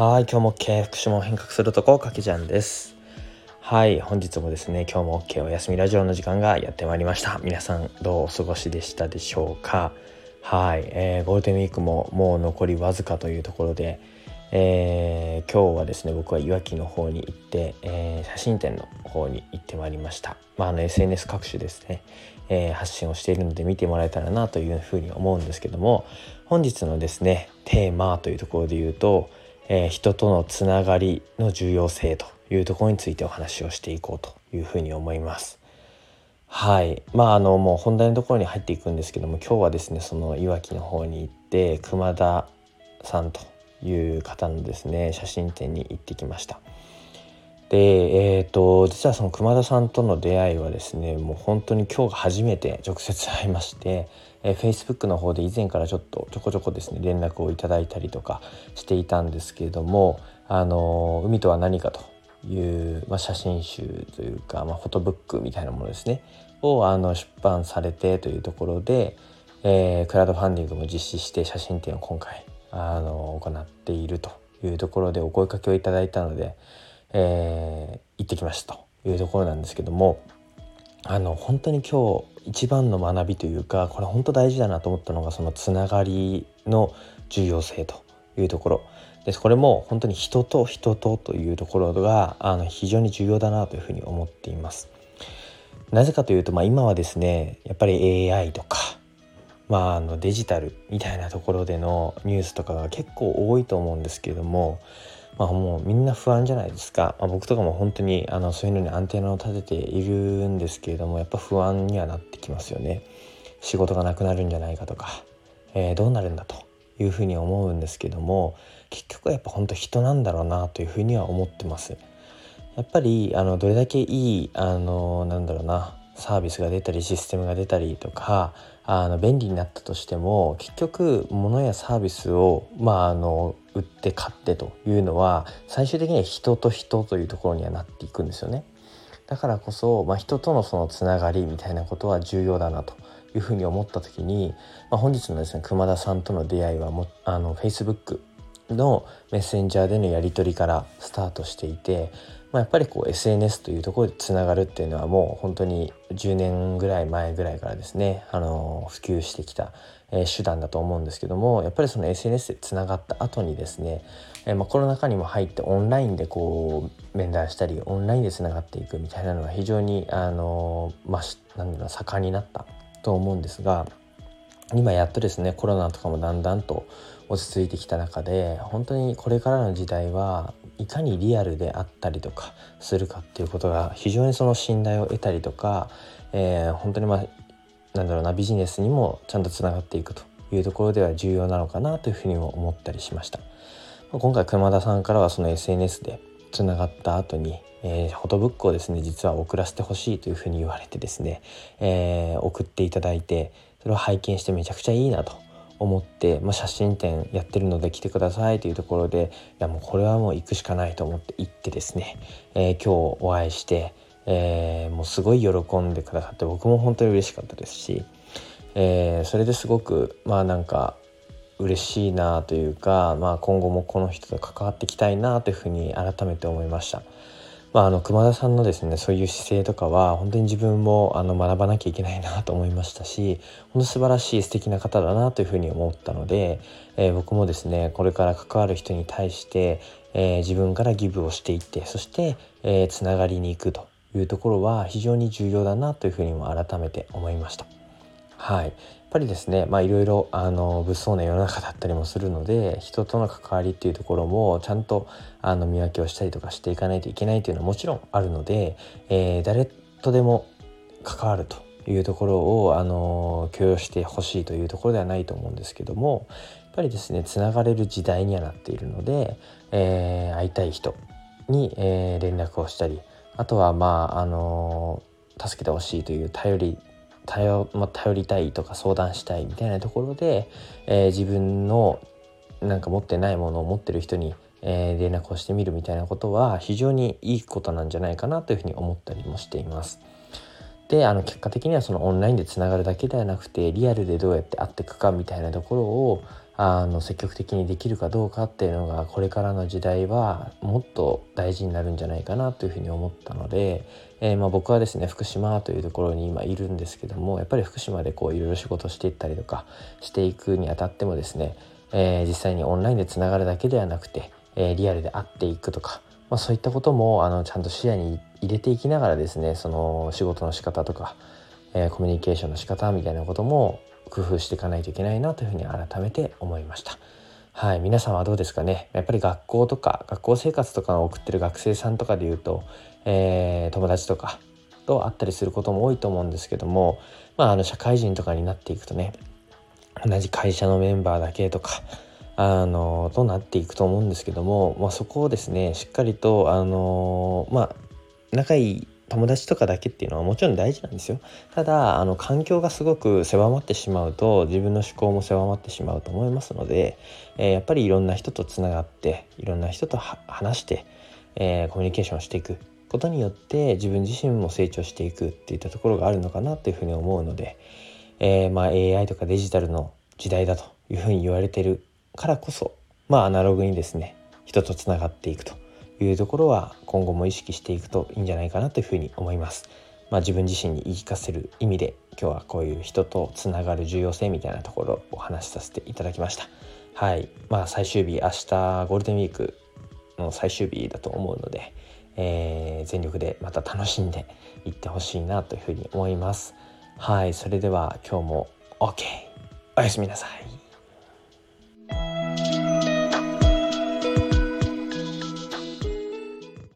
はい、今日も OK 福祉も変革するとこかけちゃんです。はい、本日もですね、今日も OK お休みラジオの時間がやってまいりました。皆さんどうお過ごしでしたでしょうか？はい、えーゴールデンウィークももう残りわずかというところで、えー今日はですね僕はいわきの方に行って、えー写真展の方に行ってまいりました、まあ、の SNS 各種ですね、えー発信をしているので見てもらえたらなというふうに思うんですけども本日のですねテーマというところで言うと、えー人とのつながりの重要性というところについてお話をしていこうというふうに思います。はいまああのもう本題のところに入っていくんですけども今日はですねそのいわきの方に行って熊田さんという方のですね写真展に行ってきました。でえー、と実はその熊田さんとの出会いはですねもう本当に今日が初めて直接会いまして、えー、Facebook の方で以前からちょっとちょこちょこですね連絡をいただいたりとかしていたんですけれども「あの海とは何か」という、まあ、写真集というか、まあ、フォトブックみたいなものですねをあの出版されてというところで、えークラウドファンディングも実施して写真展を今回あの行っているというところでお声かけをいただいたので、えー行ってきましたというところなんですけどもあの本当に今日一番の学びというかこれ本当大事だなと思ったのがそのつながりの重要性というところですこれも本当に人と人とというところがあの非常に重要だなというふうに思っています。なぜかというと、まあ、今はですねやっぱり AI とか、まあ、あのデジタルみたいなところでのニュースとかが結構多いと思うんですけれども、まあ、もうみんな不安じゃないですか、まあ、僕とかも本当にあのそういうのにアンテナを立てているんですけれどもやっぱ不安にはなってきますよね。仕事がなくなるんじゃないかとか、えーどうなるんだというふうに思うんですけども結局はやっぱ本当人なんだろうなというふうには思ってます。やっぱりあのどれだけいいあのなんだろうなサービスが出たりシステムが出たりとかあの便利になったとしても結局物やサービスを、まあ、あの売って買ってというのは最終的には人と人というところにはなっていくんですよね。だからこそ、まあ、人とのそのつながりみたいなことは重要だなというふうに思った時に、まあ、本日のですね熊田さんとの出会いはもあの Facebook のメッセンジャーでのやり取りからスタートしていて、まあ、やっぱりこう SNS というところでつながるっていうのはもう本当に10年ぐらい前ぐらいからですねあの普及してきた、え手段だと思うんですけどもやっぱりその SNS でつながった後にですね、えまあ、コロナ禍にも入ってオンラインでこう面談したりオンラインでつながっていくみたいなのが非常にあの、まあ、なんだろう盛んになったと思うんですが今やっとですねコロナとかもだんだんと落ち着いてきた中で本当にこれからの時代はいかにリアルであったりとかするかっていうことが非常にその信頼を得たりとか、えー本当にまあなんだろうなビジネスにもちゃんとつながっていくというところでは重要なのかなというふうにも思ったりしました。今回熊田さんからはその SNS でつながった後に、えーフォトブックをですね実は送らせてほしいというふうに言われてですね、えー送っていただいてそれを拝見してめちゃくちゃいいなと思って、まあ、写真展やってるので来てくださいというところでいやもうこれはもう行くしかないと思って行ってですね、えー今日お会いして、えーもうすごい喜んでくださって僕も本当に嬉しかったですし、えーそれですごくまあなんか嬉しいなというか、まあ、今後もこの人と関わっていきたいなというふうに改めて思いました。まあ、あの熊田さんのですねそういう姿勢とかは本当に自分もあの学ばなきゃいけないなと思いましたし本当素晴らしい素敵な方だなというふうに思ったので、えー僕もですねこれから関わる人に対して、えー自分からギブをしていってそして、えーつながりに行くというところは非常に重要だなというふうにも改めて思いました。はい、ぱりですねまあいろいろ物騒な世の中だったりもするので人との関わりっていうところもちゃんとあの見分けをしたりとかしていかないといけないというのはもちろんあるので、えー誰とでも関わるというところをあの許容してほしいというところではないと思うんですけどもやっぱりですねつながれる時代にはなっているので、えー会いたい人に、えー連絡をしたりあとはまああの助けてほしいという頼り頼,、まあ、頼りたいとか相談したいみたいなところで、えー自分のなんか持ってないものを持ってる人に、えー連絡をしてみるみたいなことは非常にいいことなんじゃないかなというふうに思ったりもしています。であの結果的にはそのオンラインでつながるだけではなくてリアルでどうやって会っていくかみたいなところをあの積極的にできるかどうかっていうのがこれからの時代はもっと大事になるんじゃないかなというふうに思ったので、えー、まあ僕はですね福島というところに今いるんですけどもやっぱり福島でこういろいろ仕事していったりとかしていくにあたってもですね、えー、実際にオンラインでつながるだけではなくて、えー、リアルで会っていくとか、まあ、そういったこともあのちゃんと視野に入れていきながらですねその仕事の仕方とか、え、コミュニケーションの仕方みたいなことも工夫していかないといけないなというふうに改めて思いました。はい、皆さんはどうですかね？やっぱり学校とか学校生活とかを送ってる学生さんとかでいうと、えー、友達とかと会ったりすることも多いと思うんですけども、まあ、あの社会人とかになっていくとね同じ会社のメンバーだけとかあのとなっていくと思うんですけども、まあ、そこをですねしっかりとあのまあ仲いい友達とかだけっていうのはもちろん大事なんですよ。ただあの環境がすごく狭まってしまうと自分の思考も狭まってしまうと思いますので、えー、やっぱりいろんな人とつながっていろんな人と話して、えー、コミュニケーションしていくことによって自分自身も成長していくっていったところがあるのかなというふうに思うので、えー、まあ AI とかデジタルの時代だというふうに言われてるからこそまあアナログにですね人とつながっていくと。いうところは今後も意識していくといいんじゃないかなというふうに思います。まあ、自分自身に言い聞かせる意味で今日はこういう人とつながる重要性みたいなところをお話しさせていただきました。はい、まあ最終日明日ゴールデンウィークの最終日だと思うので、えー、全力でまた楽しんでいってほしいなというふうに思います。はい、それでは今日も OK おやすみなさい。